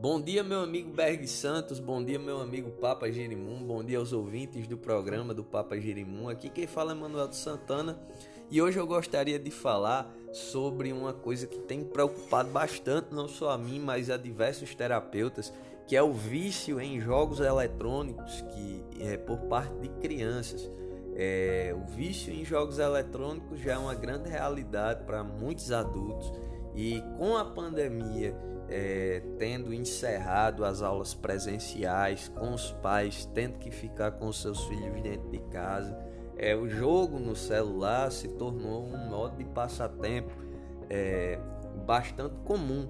Bom dia, meu amigo Berg Santos, bom dia, meu amigo Papa Jerimum, bom dia aos ouvintes do programa do Papa Jerimum. Aqui quem fala é Manuel Santana e hoje eu gostaria de falar sobre uma coisa que tem preocupado bastante, não só a mim, mas a diversos terapeutas, que é o vício em jogos eletrônicos que é por parte de crianças. É, o vício em jogos eletrônicos já é uma grande realidade para muitos adultos e com a pandemia é, tendo encerrado as aulas presenciais, com os pais tendo que ficar com seus filhos dentro de casa, é, o jogo no celular se tornou um modo de passatempo é, bastante comum.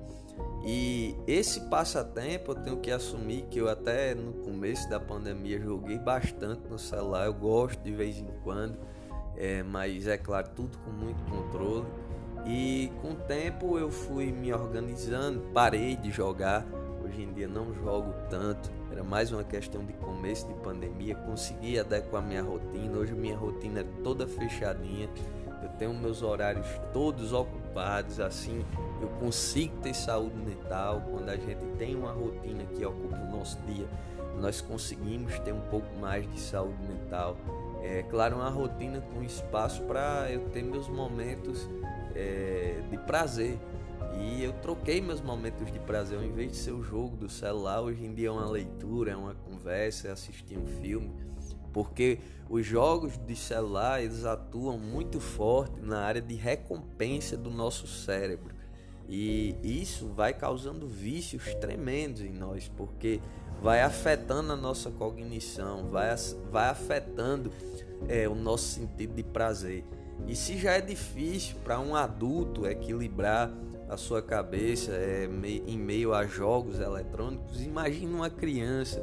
E esse passatempo eu tenho que assumir que eu até no começo da pandemia joguei bastante no celular, eu gosto de vez em quando, é, mas é claro, tudo com muito controle. E com o tempo eu fui me organizando, parei de jogar. Hoje em dia não jogo tanto, era mais uma questão de começo de pandemia. Consegui adequar minha rotina. Hoje minha rotina é toda fechadinha. Eu tenho meus horários todos ocupados, assim eu consigo ter saúde mental. Quando a gente tem uma rotina que ocupa o nosso dia, nós conseguimos ter um pouco mais de saúde mental. É claro, uma rotina com espaço para eu ter meus momentos é, de prazer. E eu troquei meus momentos de prazer, ao invés de ser o jogo do celular, hoje em dia é uma leitura, é uma conversa, é assistir um filme, porque os jogos de celular eles atuam muito forte na área de recompensa do nosso cérebro. E isso vai causando vícios tremendos em nós, porque vai afetando a nossa cognição, vai, vai afetando é, o nosso sentido de prazer. E se já é difícil para um adulto equilibrar a sua cabeça é, em meio a jogos eletrônicos, imagine uma criança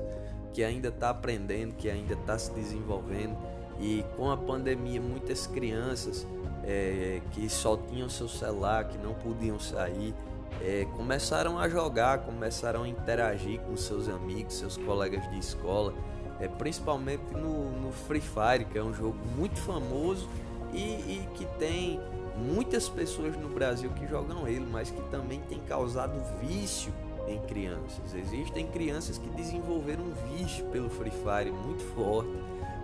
que ainda está aprendendo, que ainda está se desenvolvendo. E com a pandemia, muitas crianças é, que só tinham seu celular, que não podiam sair, é, começaram a jogar, começaram a interagir com seus amigos, seus colegas de escola, é, principalmente no, no Free Fire, que é um jogo muito famoso e, e que tem muitas pessoas no Brasil que jogam ele, mas que também tem causado vício em crianças. Existem crianças que desenvolveram um vício pelo Free Fire muito forte,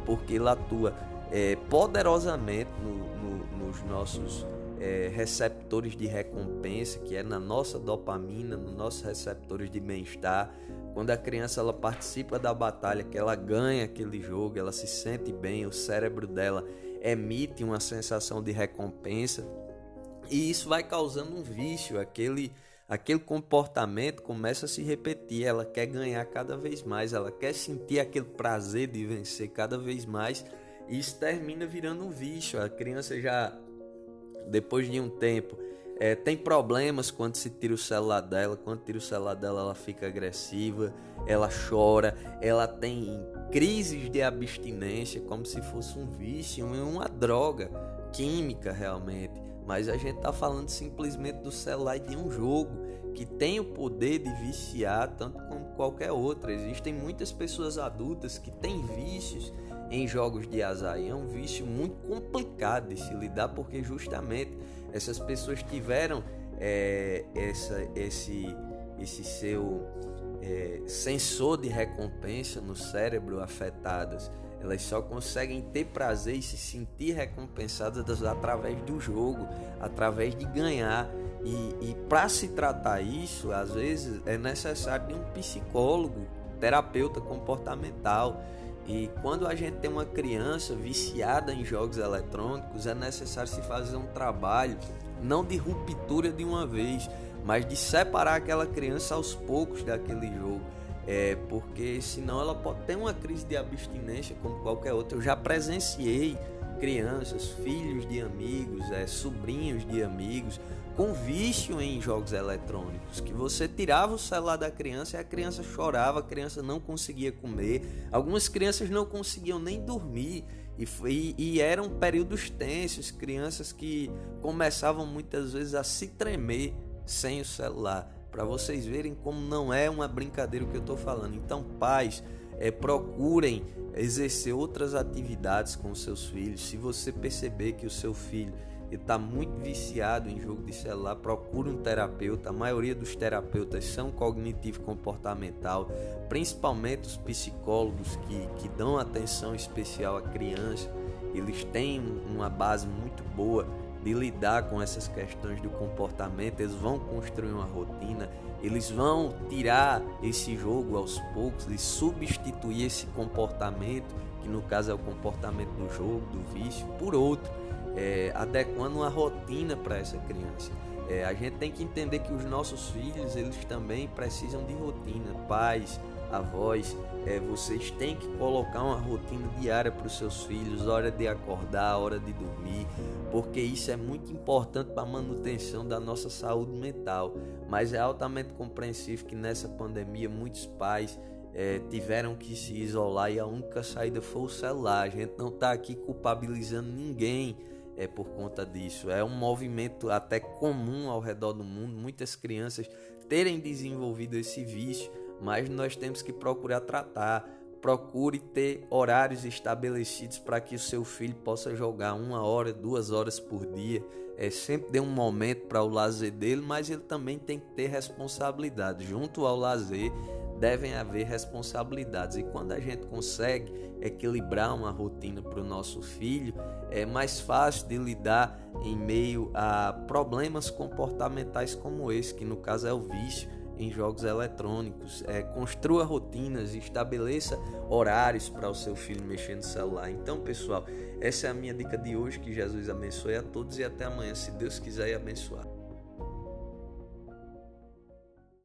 porque ele atua é, poderosamente no, no, nos nossos é, receptores de recompensa, que é na nossa dopamina, nos nossos receptores de bem-estar. Quando a criança ela participa da batalha, que ela ganha aquele jogo, ela se sente bem, o cérebro dela emite uma sensação de recompensa e isso vai causando um vício, aquele aquele comportamento começa a se repetir, ela quer ganhar cada vez mais, ela quer sentir aquele prazer de vencer cada vez mais e isso termina virando um vício. A criança já depois de um tempo é, tem problemas quando se tira o celular dela. Quando tira o celular dela, ela fica agressiva, ela chora, ela tem crises de abstinência, como se fosse um vício, uma droga química realmente. Mas a gente está falando simplesmente do celular e de um jogo que tem o poder de viciar tanto como qualquer outro. Existem muitas pessoas adultas que têm vícios em jogos de azar e é um vício muito complicado de se lidar porque justamente essas pessoas tiveram é, essa, esse, esse seu é, sensor de recompensa no cérebro afetadas. Elas só conseguem ter prazer e se sentir recompensadas através do jogo, através de ganhar. E, e para se tratar isso, às vezes é necessário um psicólogo, terapeuta comportamental. E quando a gente tem uma criança viciada em jogos eletrônicos, é necessário se fazer um trabalho não de ruptura de uma vez, mas de separar aquela criança aos poucos daquele jogo. É, porque senão ela pode ter uma crise de abstinência como qualquer outra. Eu já presenciei crianças, filhos de amigos, é, sobrinhos de amigos, com vício em jogos eletrônicos, que você tirava o celular da criança e a criança chorava, a criança não conseguia comer, algumas crianças não conseguiam nem dormir. E, e, e eram períodos tensos, crianças que começavam muitas vezes a se tremer sem o celular, para vocês verem como não é uma brincadeira o que eu estou falando. Então, pais, é, procurem exercer outras atividades com seus filhos. Se você perceber que o seu filho está muito viciado em jogo de celular, procura um terapeuta. A maioria dos terapeutas são cognitivo-comportamental, principalmente os psicólogos que, que dão atenção especial à criança. Eles têm uma base muito boa de lidar com essas questões do comportamento, eles vão construir uma rotina, eles vão tirar esse jogo aos poucos e substituir esse comportamento, que no caso é o comportamento do jogo, do vício, por outro, é, adequando uma rotina para essa criança. É, a gente tem que entender que os nossos filhos, eles também precisam de rotina, pais, avós, é, vocês têm que colocar uma rotina diária para os seus filhos, hora de acordar, hora de dormir, porque isso é muito importante para a manutenção da nossa saúde mental. Mas é altamente compreensível que nessa pandemia muitos pais é, tiveram que se isolar e a única saída foi o celular. A gente não está aqui culpabilizando ninguém é por conta disso. É um movimento até comum ao redor do mundo, muitas crianças terem desenvolvido esse vício mas nós temos que procurar tratar. Procure ter horários estabelecidos para que o seu filho possa jogar uma hora, duas horas por dia. É, sempre dê um momento para o lazer dele, mas ele também tem que ter responsabilidade. Junto ao lazer, devem haver responsabilidades. E quando a gente consegue equilibrar uma rotina para o nosso filho, é mais fácil de lidar em meio a problemas comportamentais como esse, que no caso é o vício em jogos eletrônicos. É, construa rotinas, estabeleça horários para o seu filho mexer no celular. Então, pessoal, essa é a minha dica de hoje. Que Jesus abençoe a todos e até amanhã, se Deus quiser e abençoar.